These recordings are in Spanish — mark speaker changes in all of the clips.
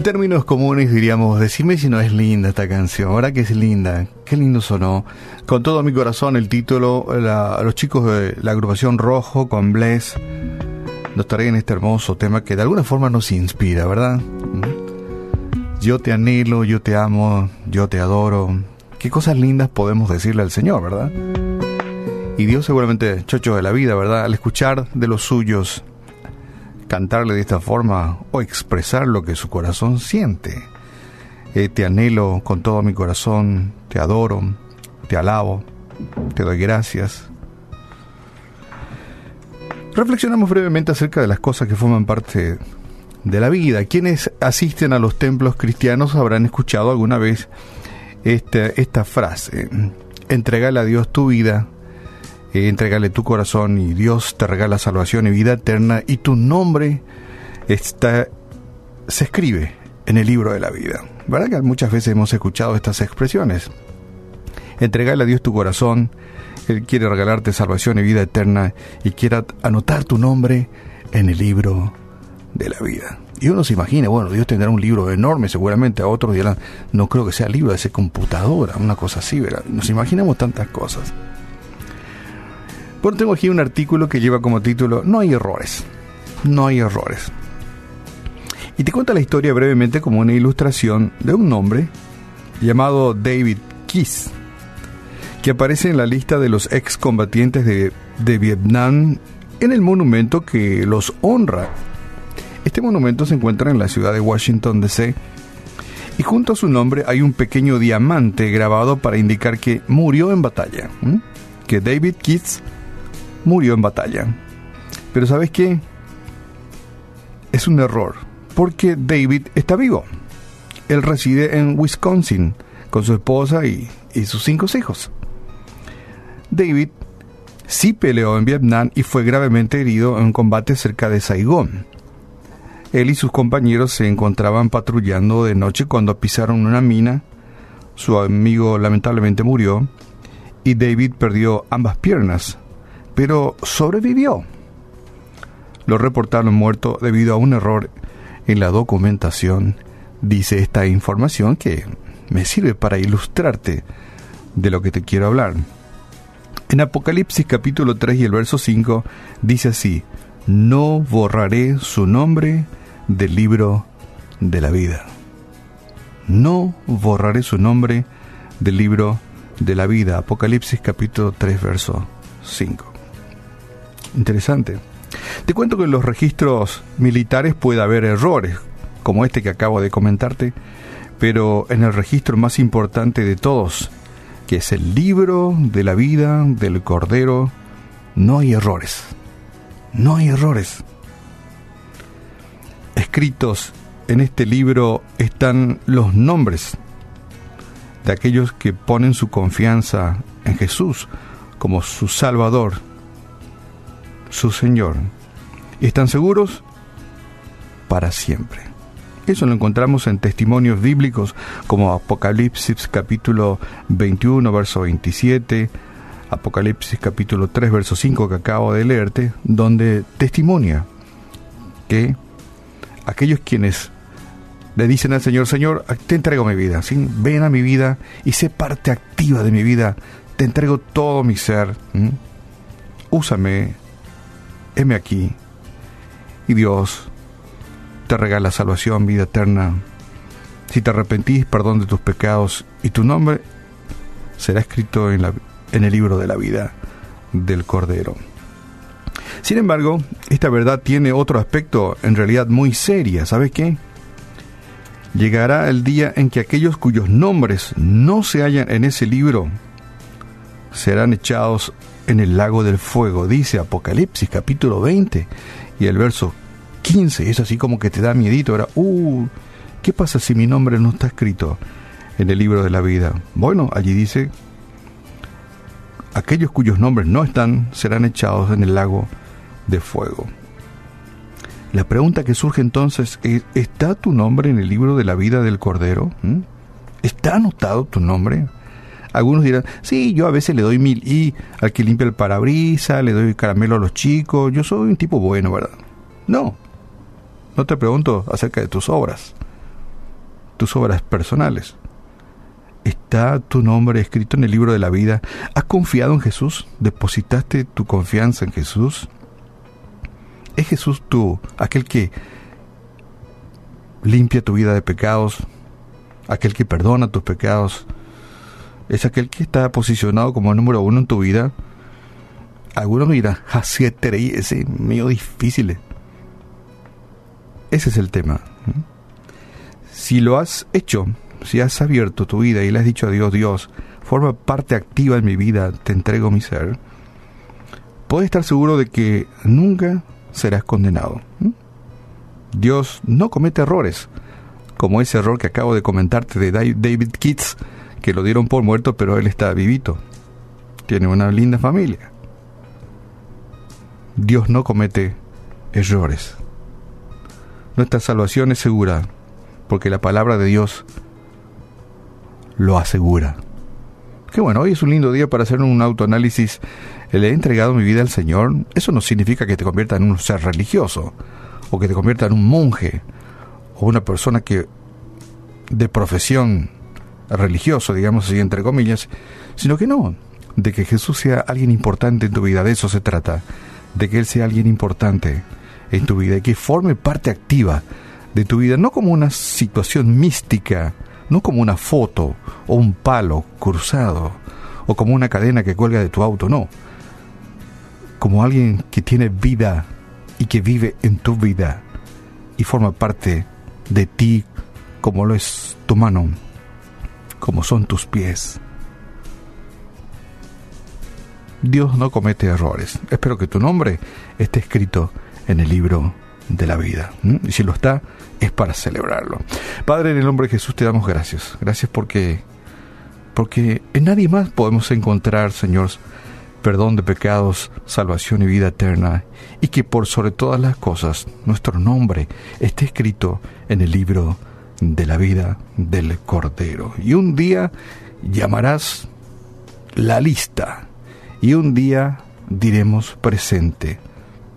Speaker 1: En términos comunes diríamos, decime si no es linda esta canción, ahora que es linda, qué lindo sonó. Con todo mi corazón el título, a los chicos de la agrupación Rojo con Bless nos traen este hermoso tema que de alguna forma nos inspira, ¿verdad? ¿Mm? Yo te anhelo, yo te amo, yo te adoro. Qué cosas lindas podemos decirle al Señor, ¿verdad? Y Dios seguramente, chocho de la vida, ¿verdad? Al escuchar de los suyos cantarle de esta forma o expresar lo que su corazón siente. Eh, te anhelo con todo mi corazón, te adoro, te alabo, te doy gracias. Reflexionamos brevemente acerca de las cosas que forman parte de la vida. Quienes asisten a los templos cristianos habrán escuchado alguna vez esta, esta frase, entregale a Dios tu vida eh, entregale tu corazón y Dios te regala salvación y vida eterna y tu nombre está, se escribe en el libro de la vida. ¿Verdad que muchas veces hemos escuchado estas expresiones? Entregale a Dios tu corazón, Él quiere regalarte salvación y vida eterna y quiere anotar tu nombre en el libro de la vida. Y uno se imagina, bueno, Dios tendrá un libro enorme, seguramente a otros dirán, no creo que sea libro de esa computadora, una cosa así, ¿verdad? Nos imaginamos tantas cosas. Bueno, tengo aquí un artículo que lleva como título No hay errores. No hay errores. Y te cuenta la historia brevemente como una ilustración de un hombre llamado David Kiss, que aparece en la lista de los excombatientes de, de Vietnam en el monumento que los honra. Este monumento se encuentra en la ciudad de Washington, D.C. Y junto a su nombre hay un pequeño diamante grabado para indicar que murió en batalla. Que David Kiss murió en batalla. Pero ¿sabes qué? Es un error, porque David está vivo. Él reside en Wisconsin con su esposa y, sus cinco hijos. David sí peleó en Vietnam y fue gravemente herido en un combate cerca de Saigón. Él y sus compañeros se encontraban patrullando de noche cuando pisaron una mina. Su amigo lamentablemente murió y David perdió ambas piernas pero sobrevivió. Lo reportaron muerto debido a un error en la documentación, dice esta información que me sirve para ilustrarte de lo que te quiero hablar. En Apocalipsis capítulo 3 y el verso 5 dice así, no borraré su nombre del libro de la vida. No borraré su nombre del libro de la vida. Apocalipsis capítulo 3 verso 5. Interesante. Te cuento que en los registros militares puede haber errores, como este que acabo de comentarte, pero en el registro más importante de todos, que es el libro de la vida del Cordero, no hay errores. No hay errores. Escritos en este libro están los nombres de aquellos que ponen su confianza en Jesús como su Salvador su Señor. ¿Están seguros? Para siempre. Eso lo encontramos en testimonios bíblicos como Apocalipsis capítulo 21, verso 27, Apocalipsis capítulo 3, verso 5 que acabo de leerte, donde testimonia que aquellos quienes le dicen al Señor, Señor, te entrego mi vida, ven a mi vida y sé parte activa de mi vida, te entrego todo mi ser, úsame, heme aquí. Y Dios te regala salvación, vida eterna. Si te arrepentís, perdón de tus pecados y tu nombre será escrito en, la, en el libro de la vida del Cordero. Sin embargo, esta verdad tiene otro aspecto en realidad muy seria. ¿Sabes qué? Llegará el día en que aquellos cuyos nombres no se hallan en ese libro serán echados en el lago del fuego, dice Apocalipsis capítulo 20 y el verso 15, es así como que te da miedito, ahora, uh, ¿qué pasa si mi nombre no está escrito en el libro de la vida? Bueno, allí dice, aquellos cuyos nombres no están serán echados en el lago de fuego. La pregunta que surge entonces es, ¿está tu nombre en el libro de la vida del Cordero? ¿Mm? ¿Está anotado tu nombre? Algunos dirán, sí, yo a veces le doy mil y al que limpia el parabrisa, le doy caramelo a los chicos, yo soy un tipo bueno, ¿verdad? No, no te pregunto acerca de tus obras. tus obras personales. ¿Está tu nombre escrito en el libro de la vida? ¿Has confiado en Jesús? ¿Depositaste tu confianza en Jesús? ¿Es Jesús tú, aquel que limpia tu vida de pecados, aquel que perdona tus pecados? ¿Es aquel que está posicionado como número uno en tu vida? Algunos me dirán, ese es medio difícil. Ese es el tema. Si lo has hecho, si has abierto tu vida y le has dicho a Dios, Dios, forma parte activa en mi vida, te entrego mi ser, puedes estar seguro de que nunca serás condenado. Dios no comete errores, como ese error que acabo de comentarte de David Keats, que lo dieron por muerto, pero él está vivito. Tiene una linda familia. Dios no comete errores. Nuestra salvación es segura, porque la palabra de Dios lo asegura. Qué bueno, hoy es un lindo día para hacer un autoanálisis. Le he entregado mi vida al Señor. Eso no significa que te convierta en un ser religioso, o que te convierta en un monje, o una persona que de profesión religioso, digamos así, entre comillas, sino que no, de que Jesús sea alguien importante en tu vida, de eso se trata, de que Él sea alguien importante en tu vida y que forme parte activa de tu vida, no como una situación mística, no como una foto o un palo cruzado o como una cadena que cuelga de tu auto, no. Como alguien que tiene vida y que vive en tu vida y forma parte de ti como lo es tu mano, como son tus pies. Dios no comete errores. Espero que tu nombre esté escrito en el libro de la vida. Y si lo está, es para celebrarlo. Padre, en el nombre de Jesús te damos gracias. Gracias porque, porque en nadie más podemos encontrar, Señor, perdón de pecados, salvación y vida eterna, y que por sobre todas las cosas nuestro nombre esté escrito en el libro de la vida del Cordero. Y un día llamarás la lista, y un día diremos presente.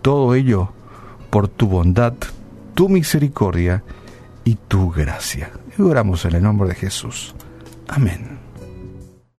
Speaker 1: Todo ello por tu bondad, tu misericordia y tu gracia. Oramos en el nombre de Jesús. Amén.